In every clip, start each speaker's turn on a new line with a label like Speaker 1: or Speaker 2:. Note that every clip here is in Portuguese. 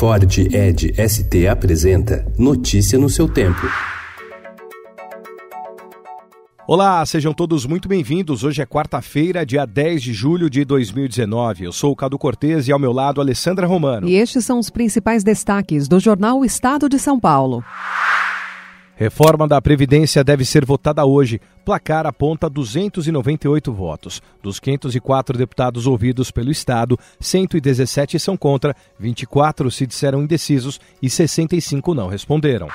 Speaker 1: Ford Ed ST apresenta Notícia no seu tempo.
Speaker 2: Olá, sejam todos muito bem-vindos. Hoje é quarta-feira, dia 10 de julho de 2019. Eu sou o Cado Cortês e ao meu lado Alessandra Romano.
Speaker 3: E estes são os principais destaques do jornal Estado de São Paulo.
Speaker 2: Reforma da Previdência deve ser votada hoje. Placar aponta 298 votos. Dos 504 deputados ouvidos pelo Estado, 117 são contra, 24 se disseram indecisos e 65 não responderam.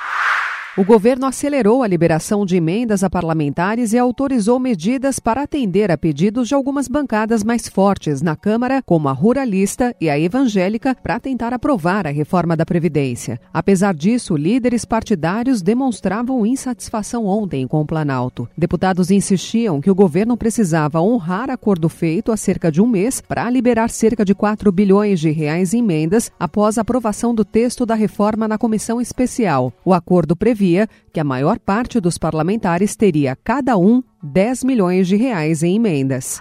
Speaker 3: O governo acelerou a liberação de emendas a parlamentares e autorizou medidas para atender a pedidos de algumas bancadas mais fortes na Câmara, como a Ruralista e a Evangélica, para tentar aprovar a reforma da Previdência. Apesar disso, líderes partidários demonstravam insatisfação ontem com o Planalto. Deputados insistiam que o governo precisava honrar acordo feito há cerca de um mês para liberar cerca de 4 bilhões de reais em emendas após a aprovação do texto da reforma na comissão especial. O acordo previa previa que a maior parte dos parlamentares teria cada um 10 milhões de reais em emendas.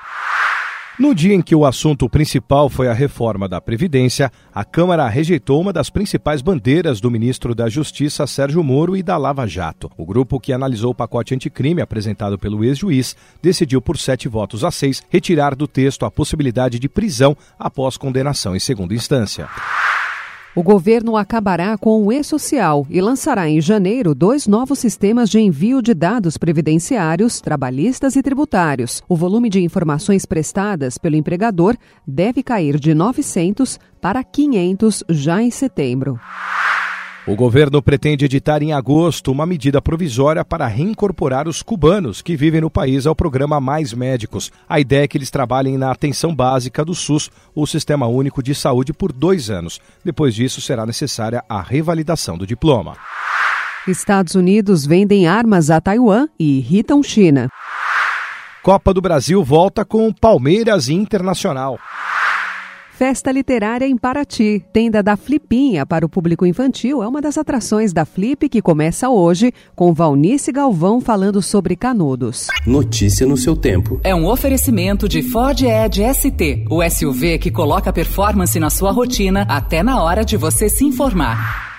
Speaker 2: No dia em que o assunto principal foi a reforma da Previdência, a Câmara rejeitou uma das principais bandeiras do ministro da Justiça, Sérgio Moro, e da Lava Jato. O grupo que analisou o pacote anticrime apresentado pelo ex-juiz decidiu, por sete votos a seis, retirar do texto a possibilidade de prisão após condenação em segunda instância.
Speaker 3: O governo acabará com o e-social e lançará em janeiro dois novos sistemas de envio de dados previdenciários, trabalhistas e tributários. O volume de informações prestadas pelo empregador deve cair de 900 para 500 já em setembro.
Speaker 2: O governo pretende editar em agosto uma medida provisória para reincorporar os cubanos que vivem no país ao programa Mais Médicos. A ideia é que eles trabalhem na atenção básica do SUS, o Sistema Único de Saúde, por dois anos. Depois disso, será necessária a revalidação do diploma.
Speaker 3: Estados Unidos vendem armas a Taiwan e irritam China.
Speaker 2: Copa do Brasil volta com Palmeiras Internacional.
Speaker 3: Festa Literária em Paraty. Tenda da Flipinha para o público infantil é uma das atrações da Flip que começa hoje com Valnice Galvão falando sobre canudos.
Speaker 1: Notícia no seu tempo.
Speaker 4: É um oferecimento de Ford Edge ST, o SUV que coloca performance na sua rotina até na hora de você se informar.